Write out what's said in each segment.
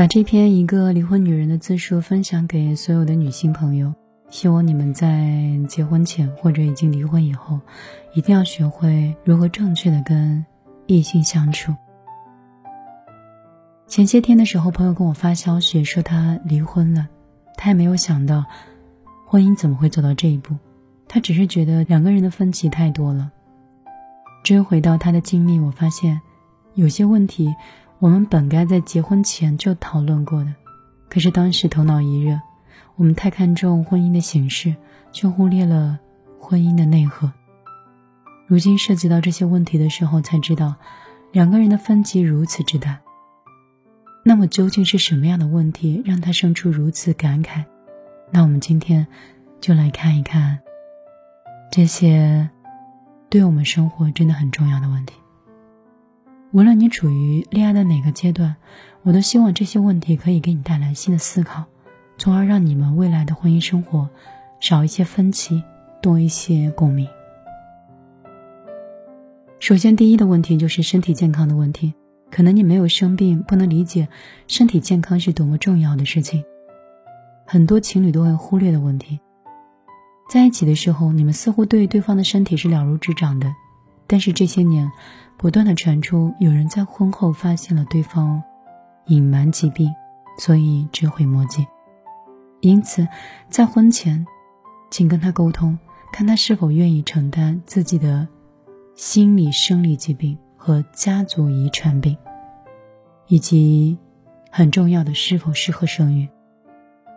把这篇一个离婚女人的自述分享给所有的女性朋友，希望你们在结婚前或者已经离婚以后，一定要学会如何正确的跟异性相处。前些天的时候，朋友跟我发消息说他离婚了，他也没有想到婚姻怎么会走到这一步，他只是觉得两个人的分歧太多了。追回到他的经历，我发现有些问题。我们本该在结婚前就讨论过的，可是当时头脑一热，我们太看重婚姻的形式，却忽略了婚姻的内核。如今涉及到这些问题的时候，才知道两个人的分歧如此之大。那么究竟是什么样的问题让他生出如此感慨？那我们今天就来看一看这些对我们生活真的很重要的问题。无论你处于恋爱的哪个阶段，我都希望这些问题可以给你带来新的思考，从而让你们未来的婚姻生活少一些分歧，多一些共鸣。首先，第一的问题就是身体健康的问题。可能你没有生病，不能理解身体健康是多么重要的事情。很多情侣都会忽略的问题。在一起的时候，你们似乎对对方的身体是了如指掌的，但是这些年。不断的传出有人在婚后发现了对方隐瞒疾病，所以追悔莫及。因此，在婚前，请跟他沟通，看他是否愿意承担自己的心理生理疾病和家族遗传病，以及很重要的是否适合生育。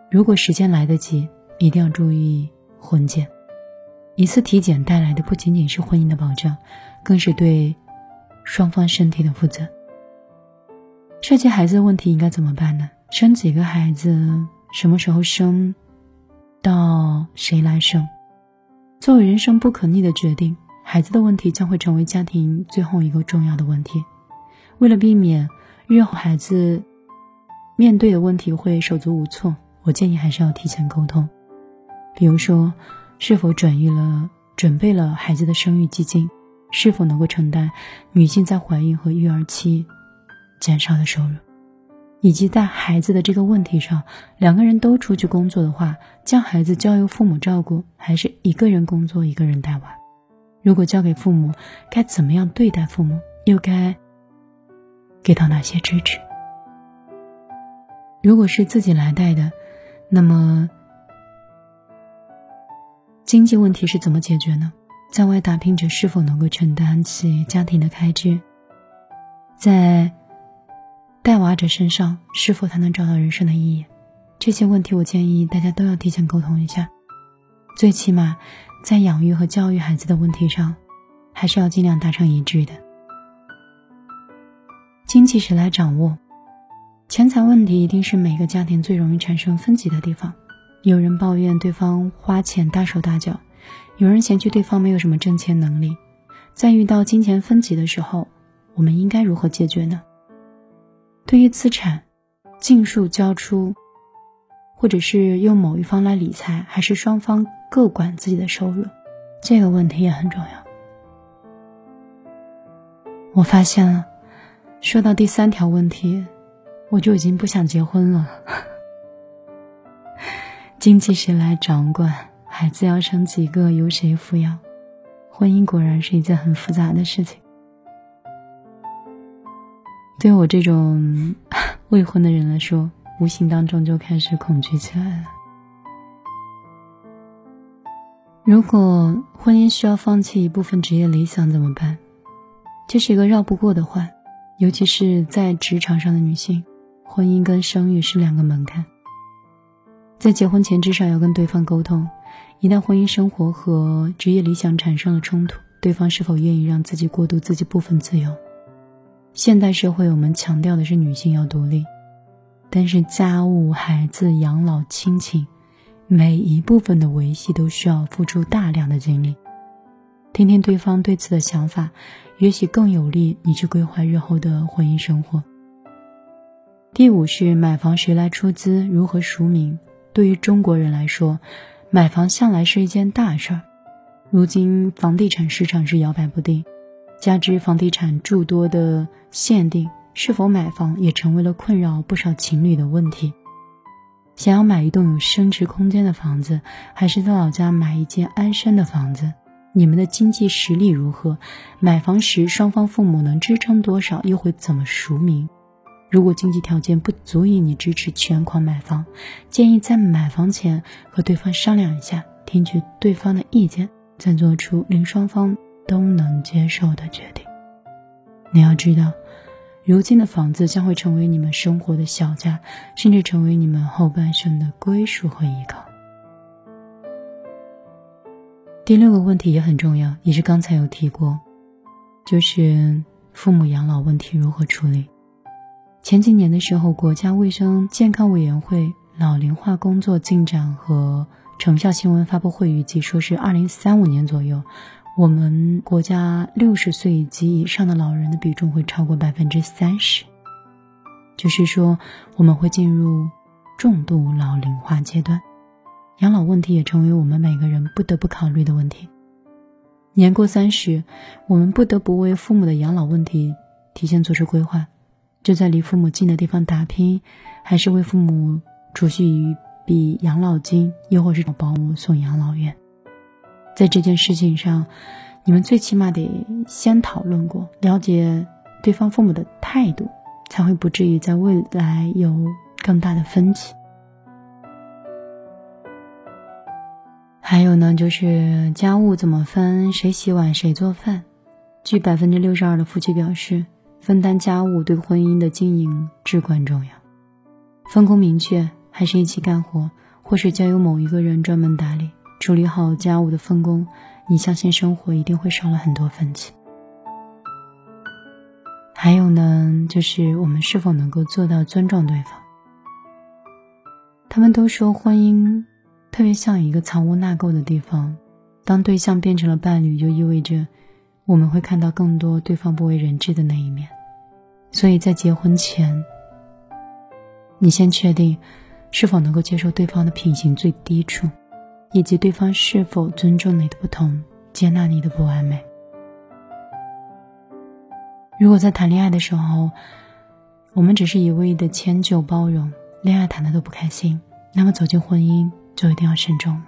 如果时间来得及，一定要注意婚检。一次体检带来的不仅仅是婚姻的保障，更是对。双方身体的负责。涉及孩子的问题应该怎么办呢？生几个孩子，什么时候生，到谁来生？作为人生不可逆的决定，孩子的问题将会成为家庭最后一个重要的问题。为了避免日后孩子面对的问题会手足无措，我建议还是要提前沟通。比如说，是否转移了、准备了孩子的生育基金？是否能够承担女性在怀孕和育儿期减少的收入，以及在孩子的这个问题上，两个人都出去工作的话，将孩子交由父母照顾，还是一个人工作一个人带娃？如果交给父母，该怎么样对待父母？又该给到哪些支持？如果是自己来带的，那么经济问题是怎么解决呢？在外打拼者是否能够承担起家庭的开支？在带娃者身上是否才能找到人生的意义？这些问题我建议大家都要提前沟通一下。最起码在养育和教育孩子的问题上，还是要尽量达成一致的。经济谁来掌握？钱财问题一定是每个家庭最容易产生分歧的地方。有人抱怨对方花钱大手大脚。有人嫌弃对方没有什么挣钱能力，在遇到金钱分歧的时候，我们应该如何解决呢？对于资产，尽数交出，或者是用某一方来理财，还是双方各管自己的收入，这个问题也很重要。我发现了，说到第三条问题，我就已经不想结婚了。经济谁来掌管？孩子要生几个，由谁抚养？婚姻果然是一件很复杂的事情。对我这种 未婚的人来说，无形当中就开始恐惧起来了。如果婚姻需要放弃一部分职业理想怎么办？这是一个绕不过的话，尤其是在职场上的女性，婚姻跟生育是两个门槛。在结婚前，至少要跟对方沟通。一旦婚姻生活和职业理想产生了冲突，对方是否愿意让自己过渡自己部分自由？现代社会我们强调的是女性要独立，但是家务、孩子、养老、亲情，每一部分的维系都需要付出大量的精力。听听对方对此的想法，也许更有利你去规划日后的婚姻生活。第五是买房谁来出资，如何署名？对于中国人来说。买房向来是一件大事儿，如今房地产市场是摇摆不定，加之房地产诸多的限定，是否买房也成为了困扰不少情侣的问题。想要买一栋有升值空间的房子，还是在老家买一间安身的房子？你们的经济实力如何？买房时双方父母能支撑多少？又会怎么赎名？如果经济条件不足以你支持全款买房，建议在买房前和对方商量一下，听取对方的意见，再做出令双方都能接受的决定。你要知道。如今的房子将会成为你们生活的小家，甚至成为你们后半生的归属和依靠。第六个问题也很重要，也是刚才有提过，就是父母养老问题如何处理。前几年的时候，国家卫生健康委员会老龄化工作进展和成效新闻发布会预计说是二零三五年左右。我们国家六十岁及以上的老人的比重会超过百分之三十，就是说我们会进入重度老龄化阶段，养老问题也成为我们每个人不得不考虑的问题。年过三十，我们不得不为父母的养老问题提前做出规划，就在离父母近的地方打拼，还是为父母储蓄一笔养老金，又或是找保姆送养老院。在这件事情上，你们最起码得先讨论过，了解对方父母的态度，才会不至于在未来有更大的分歧。还有呢，就是家务怎么分，谁洗碗谁做饭。据百分之六十二的夫妻表示，分担家务对婚姻的经营至关重要。分工明确，还是一起干活，或是交由某一个人专门打理。处理好家务的分工，你相信生活一定会少了很多分歧。还有呢，就是我们是否能够做到尊重对方？他们都说婚姻特别像一个藏污纳垢的地方，当对象变成了伴侣，就意味着我们会看到更多对方不为人知的那一面。所以在结婚前，你先确定是否能够接受对方的品行最低处。以及对方是否尊重你的不同，接纳你的不完美。如果在谈恋爱的时候，我们只是一味的迁就包容，恋爱谈的都不开心，那么走进婚姻就一定要慎重了。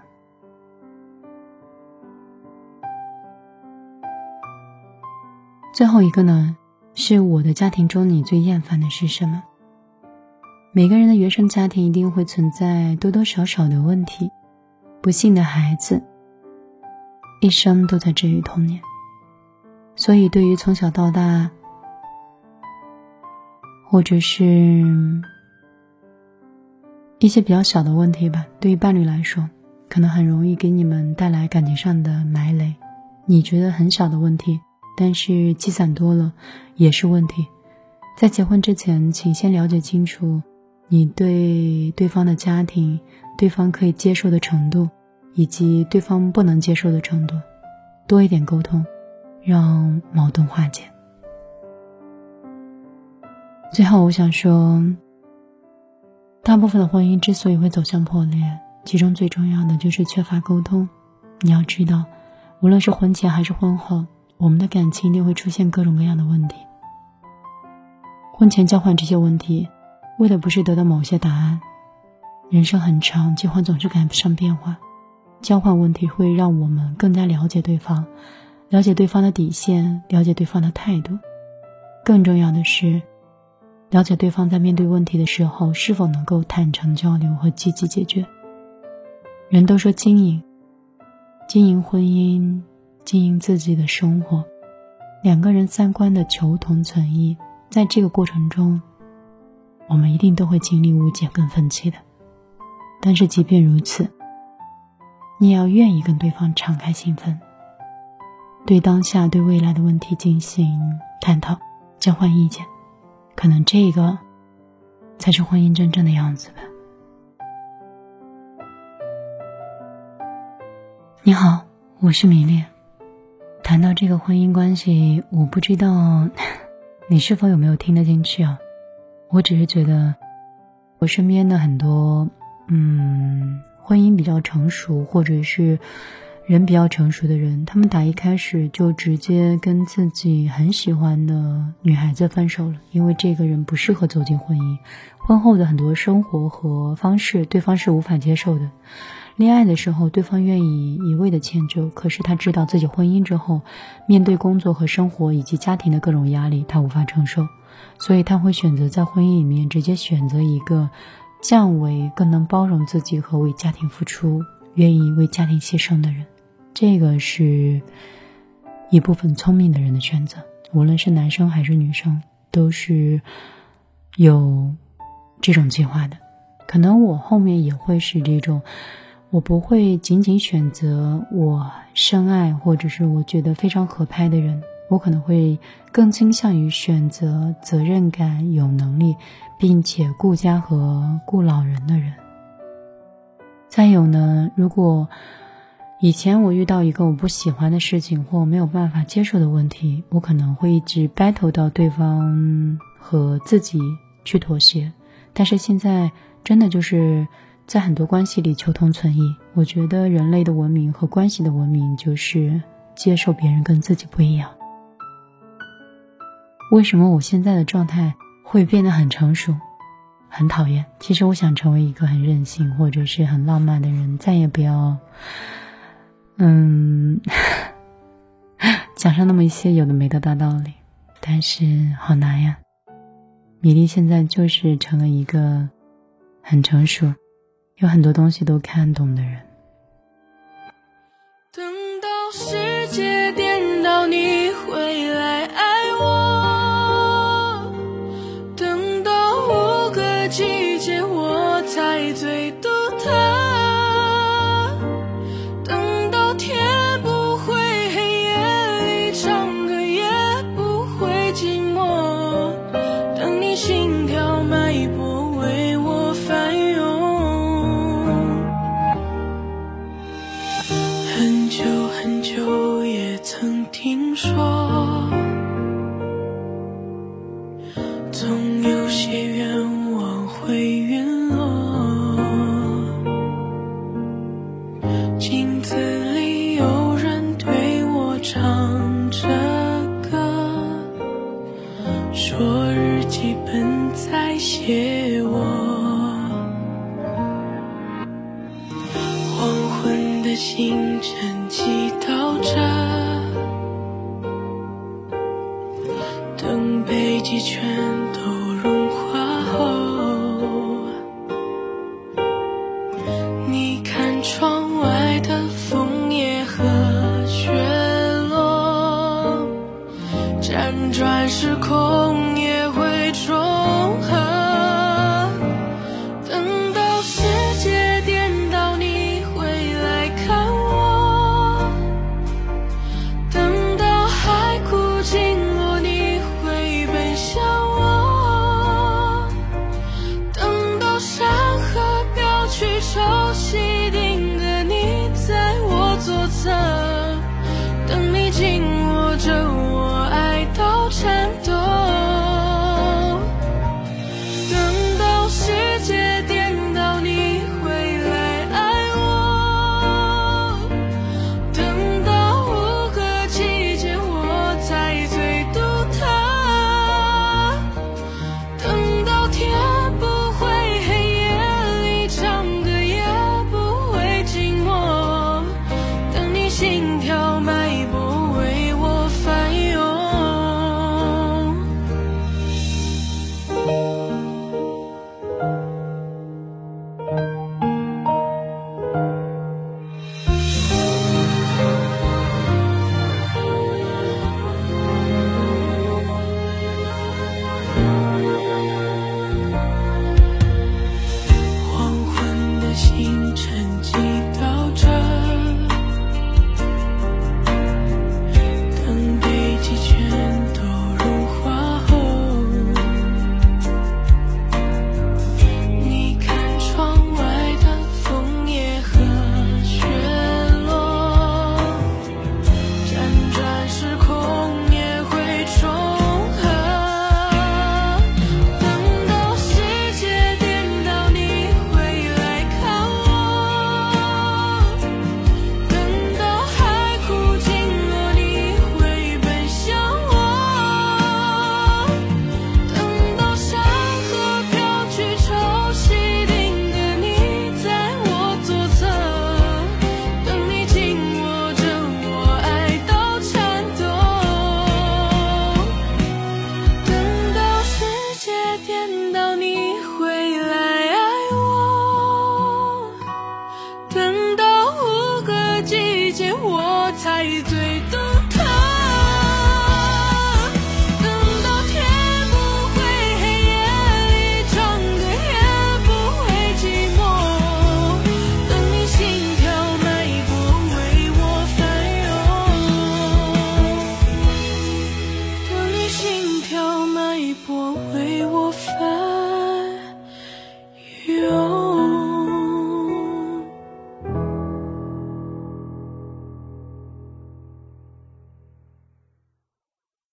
最后一个呢，是我的家庭中你最厌烦的是什么？每个人的原生家庭一定会存在多多少少的问题。不幸的孩子，一生都在治愈童年。所以，对于从小到大，或者是一些比较小的问题吧，对于伴侣来说，可能很容易给你们带来感情上的埋雷。你觉得很小的问题，但是积攒多了也是问题。在结婚之前，请先了解清楚你对对方的家庭。对方可以接受的程度，以及对方不能接受的程度，多一点沟通，让矛盾化解。最后，我想说，大部分的婚姻之所以会走向破裂，其中最重要的就是缺乏沟通。你要知道，无论是婚前还是婚后，我们的感情一定会出现各种各样的问题。婚前交换这些问题，为的不是得到某些答案。人生很长，计划总是赶不上变化。交换问题会让我们更加了解对方，了解对方的底线，了解对方的态度。更重要的是，了解对方在面对问题的时候是否能够坦诚交流和积极解决。人都说经营，经营婚姻，经营自己的生活，两个人三观的求同存异，在这个过程中，我们一定都会经历误解跟分歧的。但是即便如此，你也要愿意跟对方敞开心扉，对当下、对未来的问题进行探讨、交换意见，可能这个才是婚姻真正的样子吧。你好，我是米粒。谈到这个婚姻关系，我不知道 你是否有没有听得进去啊？我只是觉得，我身边的很多。嗯，婚姻比较成熟，或者是人比较成熟的人，他们打一开始就直接跟自己很喜欢的女孩子分手了，因为这个人不适合走进婚姻。婚后的很多生活和方式，对方是无法接受的。恋爱的时候，对方愿意一味的迁就，可是他知道自己婚姻之后，面对工作和生活以及家庭的各种压力，他无法承受，所以他会选择在婚姻里面直接选择一个降维、更能包容自己和为家庭付出、愿意为家庭牺牲的人。这个是一部分聪明的人的选择，无论是男生还是女生，都是有这种计划的。可能我后面也会是这种。我不会仅仅选择我深爱或者是我觉得非常合拍的人，我可能会更倾向于选择责任感、有能力，并且顾家和顾老人的人。再有呢，如果以前我遇到一个我不喜欢的事情或没有办法接受的问题，我可能会一直 battle 到对方和自己去妥协，但是现在真的就是。在很多关系里求同存异，我觉得人类的文明和关系的文明就是接受别人跟自己不一样。为什么我现在的状态会变得很成熟？很讨厌。其实我想成为一个很任性或者是很浪漫的人，再也不要，嗯，讲上那么一些有的没的大道理。但是好难呀。米粒现在就是成了一个很成熟。有很多东西都看懂的人。等到世界颠倒，你说日记本在写我黄昏的星辰。辗转时空也会重。合